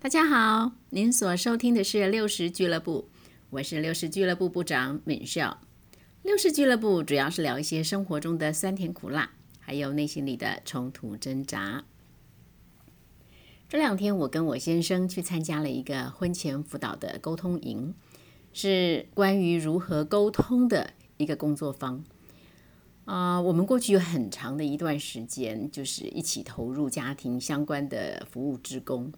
大家好，您所收听的是六十俱乐部，我是六十俱乐部部长敏笑。六十俱乐部主要是聊一些生活中的酸甜苦辣，还有内心里的冲突挣扎。这两天我跟我先生去参加了一个婚前辅导的沟通营，是关于如何沟通的一个工作坊。啊，我们过去有很长的一段时间，就是一起投入家庭相关的服务职工。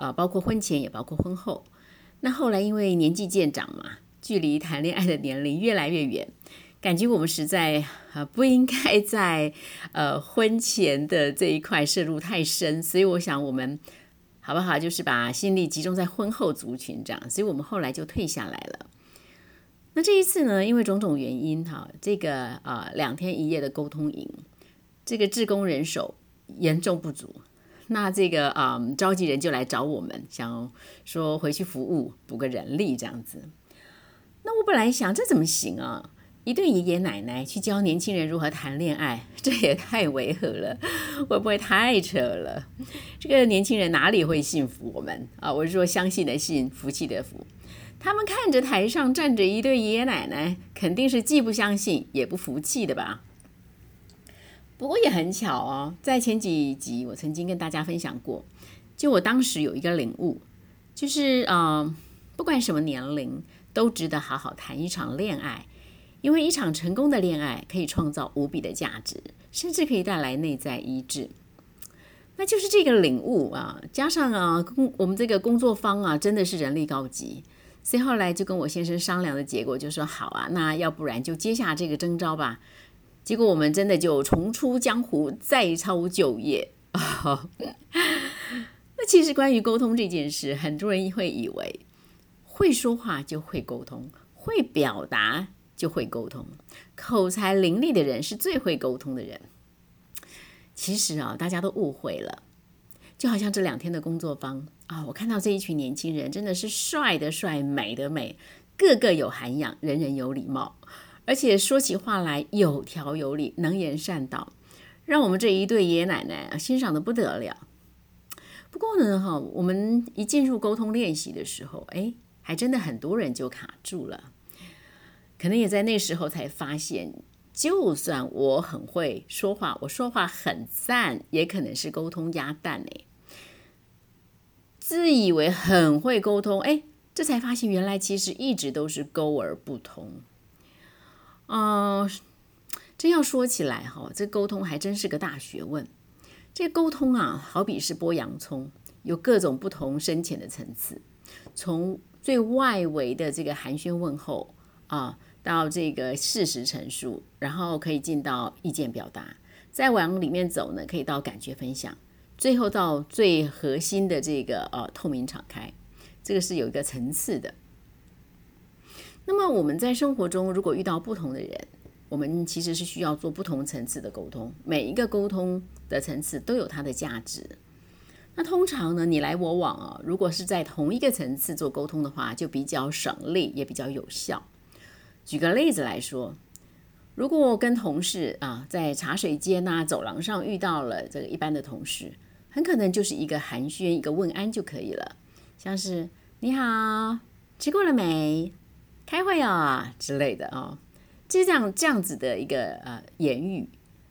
呃，包括婚前也包括婚后。那后来因为年纪渐长嘛，距离谈恋爱的年龄越来越远，感觉我们实在呃不应该在呃婚前的这一块摄入太深，所以我想我们好不好，就是把心力集中在婚后族群这样，所以我们后来就退下来了。那这一次呢，因为种种原因哈，这个呃两天一夜的沟通营，这个志工人手严重不足。那这个啊，召集人就来找我们，想说回去服务补个人力这样子。那我本来想，这怎么行啊？一对爷爷奶奶去教年轻人如何谈恋爱，这也太违和了，会不会太扯了？这个年轻人哪里会信服我们啊？我是说，相信的信，服气的服。他们看着台上站着一对爷爷奶奶，肯定是既不相信也不服气的吧？不过也很巧哦，在前几集我曾经跟大家分享过，就我当时有一个领悟，就是呃，不管什么年龄，都值得好好谈一场恋爱，因为一场成功的恋爱可以创造无比的价值，甚至可以带来内在医治。那就是这个领悟啊，加上啊，工我们这个工作方啊，真的是人力高级，所以后来就跟我先生商量的结果，就说好啊，那要不然就接下这个征招吧。结果我们真的就重出江湖，再操旧业。那其实关于沟通这件事，很多人会以为会说话就会沟通，会表达就会沟通，口才伶俐的人是最会沟通的人。其实啊，大家都误会了。就好像这两天的工作坊啊，我看到这一群年轻人真的是帅的帅，美的美，个个有涵养，人人有礼貌。而且说起话来有条有理，能言善道，让我们这一对爷爷奶奶欣赏的不得了。不过呢，哈，我们一进入沟通练习的时候，哎，还真的很多人就卡住了。可能也在那时候才发现，就算我很会说话，我说话很赞，也可能是沟通鸭蛋哎。自以为很会沟通，哎，这才发现原来其实一直都是沟而不通。嗯，真要说起来哈，这沟通还真是个大学问。这沟通啊，好比是剥洋葱，有各种不同深浅的层次。从最外围的这个寒暄问候啊，到这个事实陈述，然后可以进到意见表达，再往里面走呢，可以到感觉分享，最后到最核心的这个呃透明敞开，这个是有一个层次的。那么我们在生活中，如果遇到不同的人，我们其实是需要做不同层次的沟通。每一个沟通的层次都有它的价值。那通常呢，你来我往啊，如果是在同一个层次做沟通的话，就比较省力，也比较有效。举个例子来说，如果跟同事啊在茶水间呐、走廊上遇到了这个一般的同事，很可能就是一个寒暄、一个问安就可以了，像是你好，吃过了没？开会啊之类的啊，就这样这样子的一个呃言语，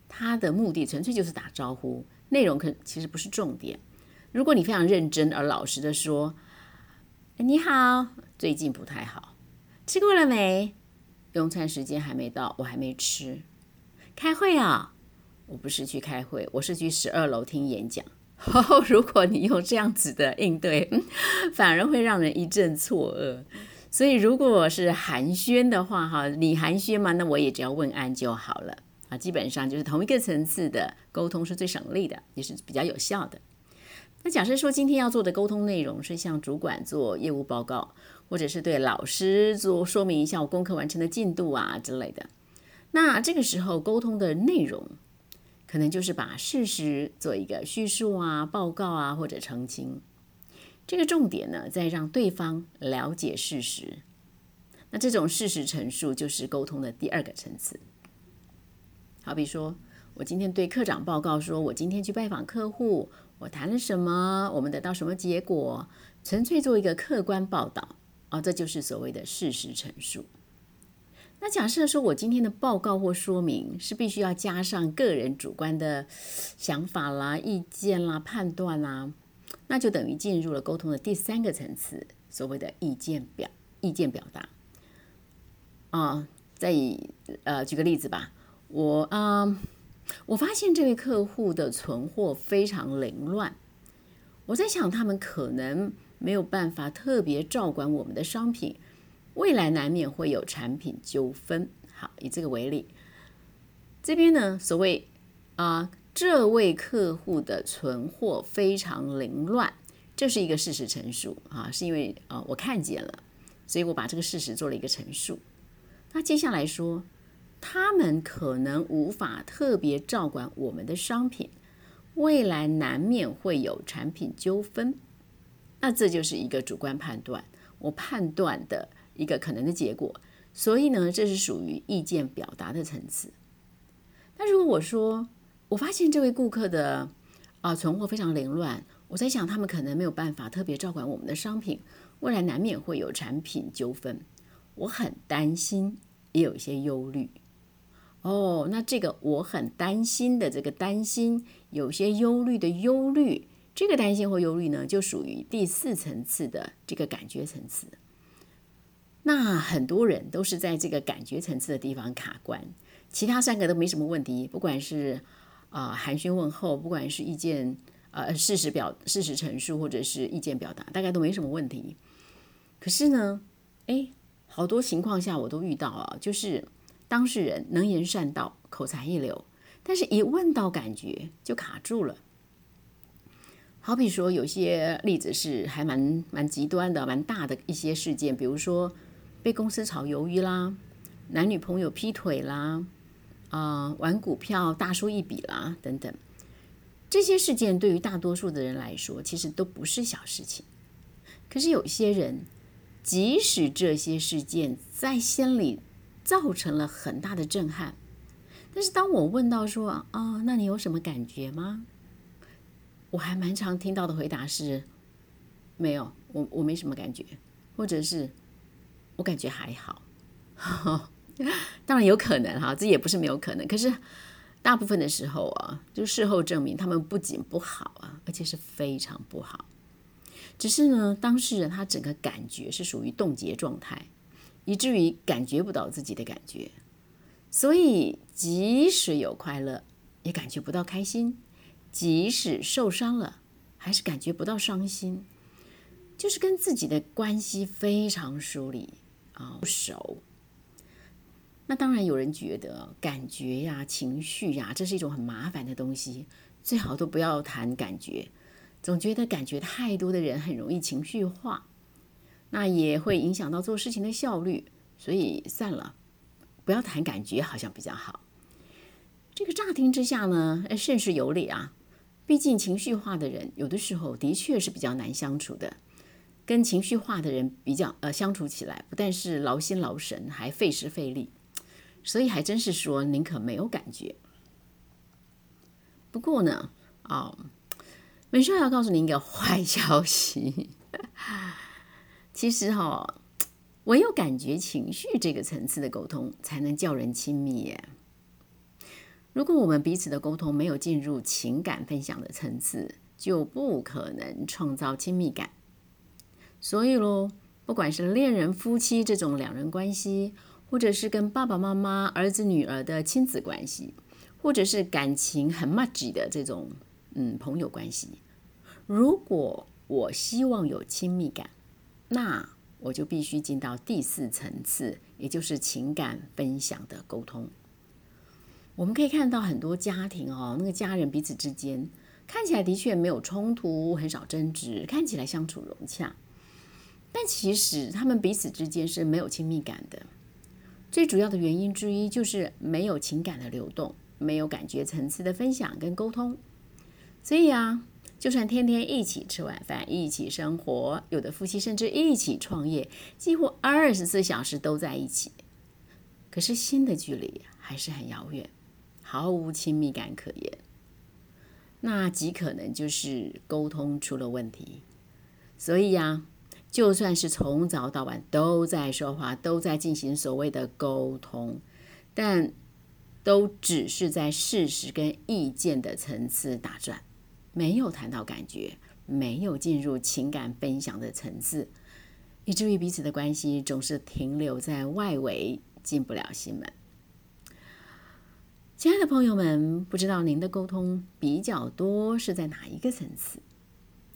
它的目的纯粹就是打招呼，内容可其实不是重点。如果你非常认真而老实的说，你好，最近不太好，吃过了没？用餐时间还没到，我还没吃。开会啊，我不是去开会，我是去十二楼听演讲。如果你用这样子的应对，反而会让人一阵错愕。所以，如果是寒暄的话，哈，你寒暄嘛，那我也只要问安就好了啊。基本上就是同一个层次的沟通是最省力的，也是比较有效的。那假设说今天要做的沟通内容是向主管做业务报告，或者是对老师做说明一下我功课完成的进度啊之类的，那这个时候沟通的内容可能就是把事实做一个叙述啊、报告啊或者澄清。这个重点呢，在让对方了解事实。那这种事实陈述就是沟通的第二个层次。好比说，我今天对科长报告说，我今天去拜访客户，我谈了什么，我们得到什么结果，纯粹做一个客观报道啊，这就是所谓的事实陈述。那假设说我今天的报告或说明是必须要加上个人主观的想法啦、意见啦、判断啦，那就等于进入了沟通的第三个层次，所谓的意见表、意见表达。啊，再以呃举个例子吧，我啊，我发现这位客户的存货非常凌乱，我在想他们可能没有办法特别照管我们的商品。未来难免会有产品纠纷。好，以这个为例，这边呢，所谓啊，这位客户的存货非常凌乱，这是一个事实陈述啊，是因为啊，我看见了，所以我把这个事实做了一个陈述。那接下来说，他们可能无法特别照管我们的商品，未来难免会有产品纠纷。那这就是一个主观判断，我判断的。一个可能的结果，所以呢，这是属于意见表达的层次。那如果我说，我发现这位顾客的啊存货非常凌乱，我在想他们可能没有办法特别照管我们的商品，未来难免会有产品纠纷，我很担心，也有一些忧虑。哦，那这个我很担心的这个担心，有些忧虑的忧虑，这个担心或忧虑呢，就属于第四层次的这个感觉层次。那很多人都是在这个感觉层次的地方卡关，其他三个都没什么问题。不管是啊寒暄问候，不管是意见呃事实表事实陈述，或者是意见表达，大概都没什么问题。可是呢，哎，好多情况下我都遇到啊，就是当事人能言善道，口才一流，但是一问到感觉就卡住了。好比说，有些例子是还蛮蛮极端的、蛮大的一些事件，比如说。被公司炒鱿鱼啦，男女朋友劈腿啦，啊，玩股票大输一笔啦，等等，这些事件对于大多数的人来说，其实都不是小事情。可是有些人，即使这些事件在心里造成了很大的震撼，但是当我问到说啊，那你有什么感觉吗？我还蛮常听到的回答是，没有，我我没什么感觉，或者是。我感觉还好，当然有可能哈，这也不是没有可能。可是大部分的时候啊，就事后证明他们不仅不好啊，而且是非常不好。只是呢，当事人他整个感觉是属于冻结状态，以至于感觉不到自己的感觉，所以即使有快乐，也感觉不到开心；即使受伤了，还是感觉不到伤心，就是跟自己的关系非常疏离。啊，不熟。那当然有人觉得感觉呀、情绪呀，这是一种很麻烦的东西，最好都不要谈感觉。总觉得感觉太多的人很容易情绪化，那也会影响到做事情的效率。所以算了，不要谈感觉，好像比较好。这个乍听之下呢，甚是有理啊。毕竟情绪化的人，有的时候的确是比较难相处的。跟情绪化的人比较，呃，相处起来不但是劳心劳神，还费时费力，所以还真是说宁可没有感觉。不过呢，啊，美少要告诉您一个坏消息，其实哈，唯有感觉情绪这个层次的沟通，才能叫人亲密耶。如果我们彼此的沟通没有进入情感分享的层次，就不可能创造亲密感。所以喽，不管是恋人、夫妻这种两人关系，或者是跟爸爸妈妈、儿子、女儿的亲子关系，或者是感情很 much 的这种嗯朋友关系，如果我希望有亲密感，那我就必须进到第四层次，也就是情感分享的沟通。我们可以看到很多家庭哦，那个家人彼此之间看起来的确没有冲突，很少争执，看起来相处融洽。但其实他们彼此之间是没有亲密感的，最主要的原因之一就是没有情感的流动，没有感觉层次的分享跟沟通。所以啊，就算天天一起吃晚饭，一起生活，有的夫妻甚至一起创业，几乎二十四小时都在一起，可是心的距离还是很遥远，毫无亲密感可言。那极可能就是沟通出了问题。所以呀，就算是从早到晚都在说话，都在进行所谓的沟通，但都只是在事实跟意见的层次打转，没有谈到感觉，没有进入情感分享的层次，以至于彼此的关系总是停留在外围，进不了心门。亲爱的朋友们，不知道您的沟通比较多是在哪一个层次？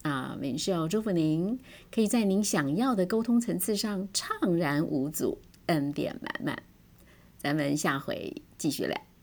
啊，敏秀祝福您，可以在您想要的沟通层次上畅然无阻，恩典满满。咱们下回继续聊。